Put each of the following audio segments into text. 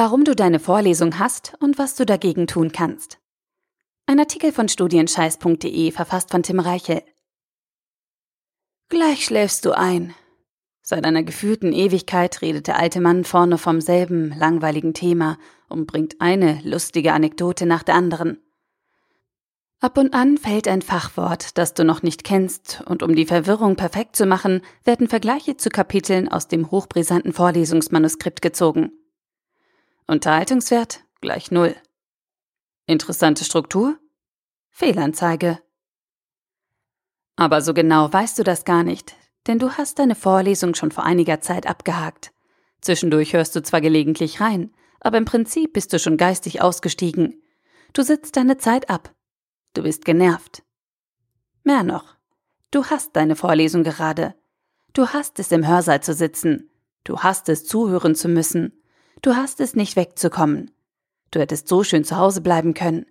Warum du deine Vorlesung hast und was du dagegen tun kannst. Ein Artikel von studienscheiß.de verfasst von Tim Reichel. Gleich schläfst du ein. Seit einer gefühlten Ewigkeit redet der alte Mann vorne vom selben langweiligen Thema und bringt eine lustige Anekdote nach der anderen. Ab und an fällt ein Fachwort, das du noch nicht kennst, und um die Verwirrung perfekt zu machen, werden Vergleiche zu Kapiteln aus dem hochbrisanten Vorlesungsmanuskript gezogen. Unterhaltungswert gleich Null. Interessante Struktur? Fehlanzeige. Aber so genau weißt du das gar nicht, denn du hast deine Vorlesung schon vor einiger Zeit abgehakt. Zwischendurch hörst du zwar gelegentlich rein, aber im Prinzip bist du schon geistig ausgestiegen. Du sitzt deine Zeit ab. Du bist genervt. Mehr noch. Du hast deine Vorlesung gerade. Du hast es im Hörsaal zu sitzen. Du hast es zuhören zu müssen. Du hast es nicht wegzukommen. Du hättest so schön zu Hause bleiben können.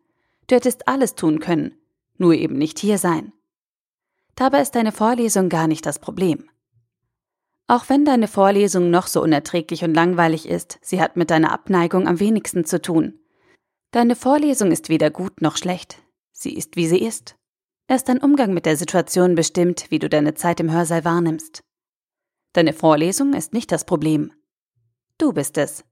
Du hättest alles tun können, nur eben nicht hier sein. Dabei ist deine Vorlesung gar nicht das Problem. Auch wenn deine Vorlesung noch so unerträglich und langweilig ist, sie hat mit deiner Abneigung am wenigsten zu tun. Deine Vorlesung ist weder gut noch schlecht. Sie ist, wie sie ist. Erst dein Umgang mit der Situation bestimmt, wie du deine Zeit im Hörsaal wahrnimmst. Deine Vorlesung ist nicht das Problem. Du bist es.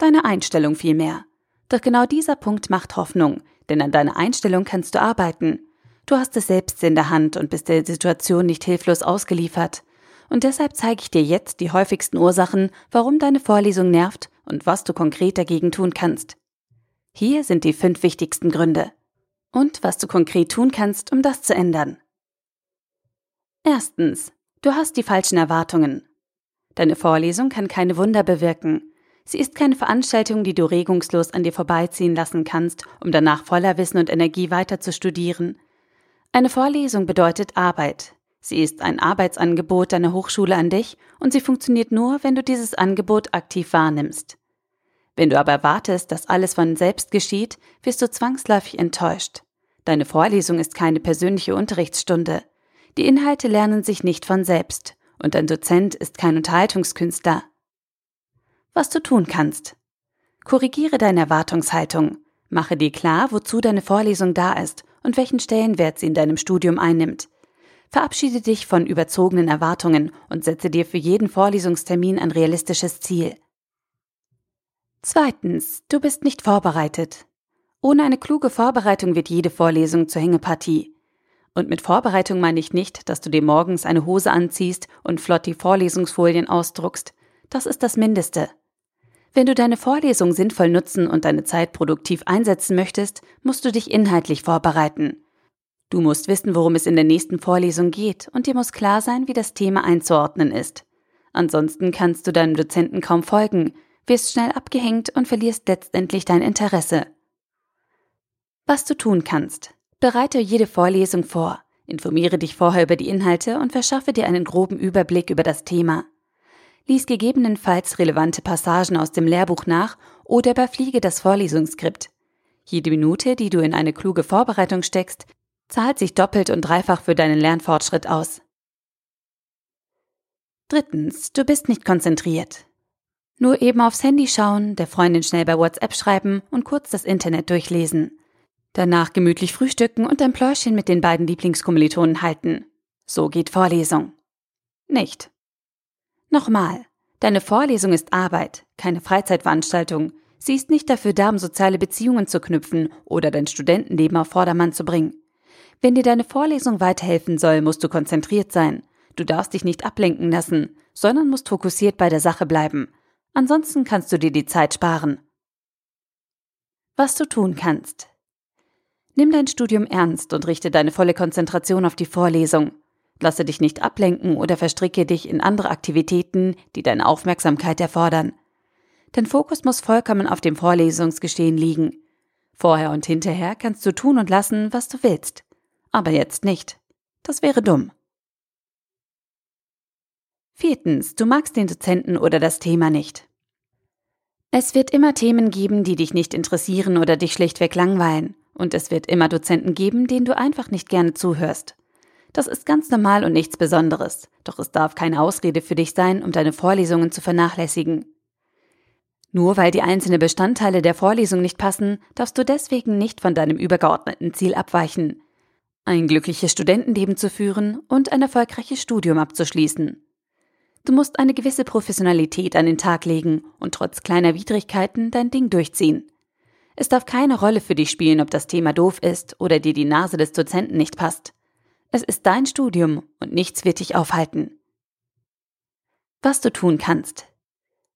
Deine Einstellung vielmehr. Doch genau dieser Punkt macht Hoffnung, denn an deiner Einstellung kannst du arbeiten. Du hast es selbst in der Hand und bist der Situation nicht hilflos ausgeliefert. Und deshalb zeige ich dir jetzt die häufigsten Ursachen, warum deine Vorlesung nervt und was du konkret dagegen tun kannst. Hier sind die fünf wichtigsten Gründe. Und was du konkret tun kannst, um das zu ändern. Erstens. Du hast die falschen Erwartungen. Deine Vorlesung kann keine Wunder bewirken. Sie ist keine Veranstaltung, die du regungslos an dir vorbeiziehen lassen kannst, um danach voller Wissen und Energie weiter zu studieren. Eine Vorlesung bedeutet Arbeit. Sie ist ein Arbeitsangebot deiner Hochschule an dich und sie funktioniert nur, wenn du dieses Angebot aktiv wahrnimmst. Wenn du aber erwartest, dass alles von selbst geschieht, wirst du zwangsläufig enttäuscht. Deine Vorlesung ist keine persönliche Unterrichtsstunde. Die Inhalte lernen sich nicht von selbst und dein Dozent ist kein Unterhaltungskünstler was du tun kannst. Korrigiere deine Erwartungshaltung. Mache dir klar, wozu deine Vorlesung da ist und welchen Stellenwert sie in deinem Studium einnimmt. Verabschiede dich von überzogenen Erwartungen und setze dir für jeden Vorlesungstermin ein realistisches Ziel. Zweitens, du bist nicht vorbereitet. Ohne eine kluge Vorbereitung wird jede Vorlesung zur Hängepartie. Und mit Vorbereitung meine ich nicht, dass du dir morgens eine Hose anziehst und flott die Vorlesungsfolien ausdruckst. Das ist das Mindeste. Wenn du deine Vorlesung sinnvoll nutzen und deine Zeit produktiv einsetzen möchtest, musst du dich inhaltlich vorbereiten. Du musst wissen, worum es in der nächsten Vorlesung geht, und dir muss klar sein, wie das Thema einzuordnen ist. Ansonsten kannst du deinem Dozenten kaum folgen, wirst schnell abgehängt und verlierst letztendlich dein Interesse. Was du tun kannst. Bereite jede Vorlesung vor, informiere dich vorher über die Inhalte und verschaffe dir einen groben Überblick über das Thema lies gegebenenfalls relevante Passagen aus dem Lehrbuch nach oder überfliege das Vorlesungsskript. Jede Minute, die du in eine kluge Vorbereitung steckst, zahlt sich doppelt und dreifach für deinen Lernfortschritt aus. Drittens, du bist nicht konzentriert. Nur eben aufs Handy schauen, der Freundin schnell bei WhatsApp schreiben und kurz das Internet durchlesen. Danach gemütlich frühstücken und ein Pläuschen mit den beiden Lieblingskommilitonen halten. So geht Vorlesung. Nicht. Nochmal, deine Vorlesung ist Arbeit, keine Freizeitveranstaltung. Sie ist nicht dafür da, um soziale Beziehungen zu knüpfen oder dein Studentenleben auf Vordermann zu bringen. Wenn dir deine Vorlesung weiterhelfen soll, musst du konzentriert sein. Du darfst dich nicht ablenken lassen, sondern musst fokussiert bei der Sache bleiben. Ansonsten kannst du dir die Zeit sparen. Was du tun kannst. Nimm dein Studium ernst und richte deine volle Konzentration auf die Vorlesung. Lasse dich nicht ablenken oder verstricke dich in andere Aktivitäten, die deine Aufmerksamkeit erfordern. Dein Fokus muss vollkommen auf dem Vorlesungsgeschehen liegen. Vorher und hinterher kannst du tun und lassen, was du willst. Aber jetzt nicht. Das wäre dumm. Viertens, du magst den Dozenten oder das Thema nicht. Es wird immer Themen geben, die dich nicht interessieren oder dich schlichtweg langweilen. Und es wird immer Dozenten geben, denen du einfach nicht gerne zuhörst. Das ist ganz normal und nichts Besonderes, doch es darf keine Ausrede für dich sein, um deine Vorlesungen zu vernachlässigen. Nur weil die einzelnen Bestandteile der Vorlesung nicht passen, darfst du deswegen nicht von deinem übergeordneten Ziel abweichen. Ein glückliches Studentenleben zu führen und ein erfolgreiches Studium abzuschließen. Du musst eine gewisse Professionalität an den Tag legen und trotz kleiner Widrigkeiten dein Ding durchziehen. Es darf keine Rolle für dich spielen, ob das Thema doof ist oder dir die Nase des Dozenten nicht passt. Es ist dein Studium und nichts wird dich aufhalten. Was du tun kannst.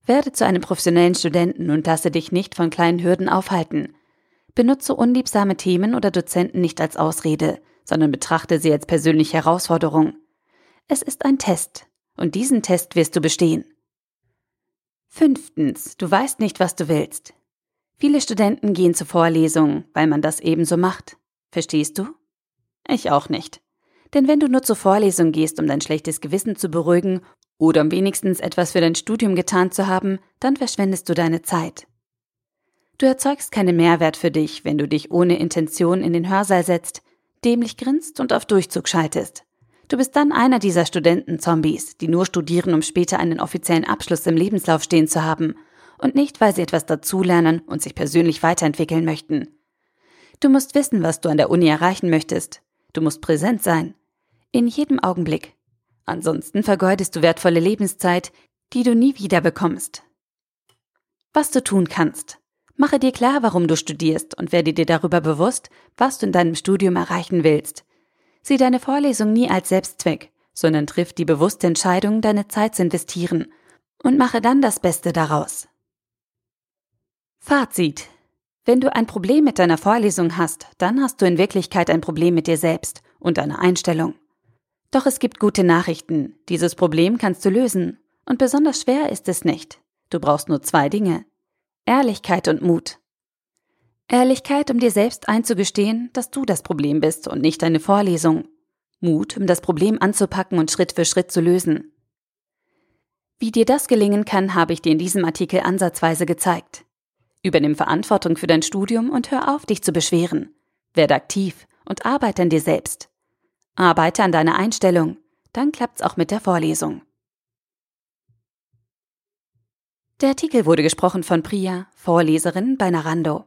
Werde zu einem professionellen Studenten und lasse dich nicht von kleinen Hürden aufhalten. Benutze unliebsame Themen oder Dozenten nicht als Ausrede, sondern betrachte sie als persönliche Herausforderung. Es ist ein Test, und diesen Test wirst du bestehen. Fünftens, du weißt nicht, was du willst. Viele Studenten gehen zur Vorlesung, weil man das ebenso macht. Verstehst du? Ich auch nicht. Denn wenn du nur zur Vorlesung gehst, um dein schlechtes Gewissen zu beruhigen oder um wenigstens etwas für dein Studium getan zu haben, dann verschwendest du deine Zeit. Du erzeugst keinen Mehrwert für dich, wenn du dich ohne Intention in den Hörsaal setzt, dämlich grinst und auf Durchzug schaltest. Du bist dann einer dieser Studenten-Zombies, die nur studieren, um später einen offiziellen Abschluss im Lebenslauf stehen zu haben und nicht, weil sie etwas dazulernen und sich persönlich weiterentwickeln möchten. Du musst wissen, was du an der Uni erreichen möchtest. Du musst präsent sein. In jedem Augenblick. Ansonsten vergeudest du wertvolle Lebenszeit, die du nie wieder bekommst. Was du tun kannst. Mache dir klar, warum du studierst und werde dir darüber bewusst, was du in deinem Studium erreichen willst. Sieh deine Vorlesung nie als Selbstzweck, sondern triff die bewusste Entscheidung, deine Zeit zu investieren und mache dann das Beste daraus. Fazit. Wenn du ein Problem mit deiner Vorlesung hast, dann hast du in Wirklichkeit ein Problem mit dir selbst und deiner Einstellung. Doch es gibt gute Nachrichten. Dieses Problem kannst du lösen. Und besonders schwer ist es nicht. Du brauchst nur zwei Dinge. Ehrlichkeit und Mut. Ehrlichkeit, um dir selbst einzugestehen, dass du das Problem bist und nicht deine Vorlesung. Mut, um das Problem anzupacken und Schritt für Schritt zu lösen. Wie dir das gelingen kann, habe ich dir in diesem Artikel ansatzweise gezeigt. Übernimm Verantwortung für dein Studium und hör auf, dich zu beschweren. Werde aktiv und arbeite an dir selbst. Arbeite an deiner Einstellung, dann klappt's auch mit der Vorlesung. Der Artikel wurde gesprochen von Priya, Vorleserin bei Narando.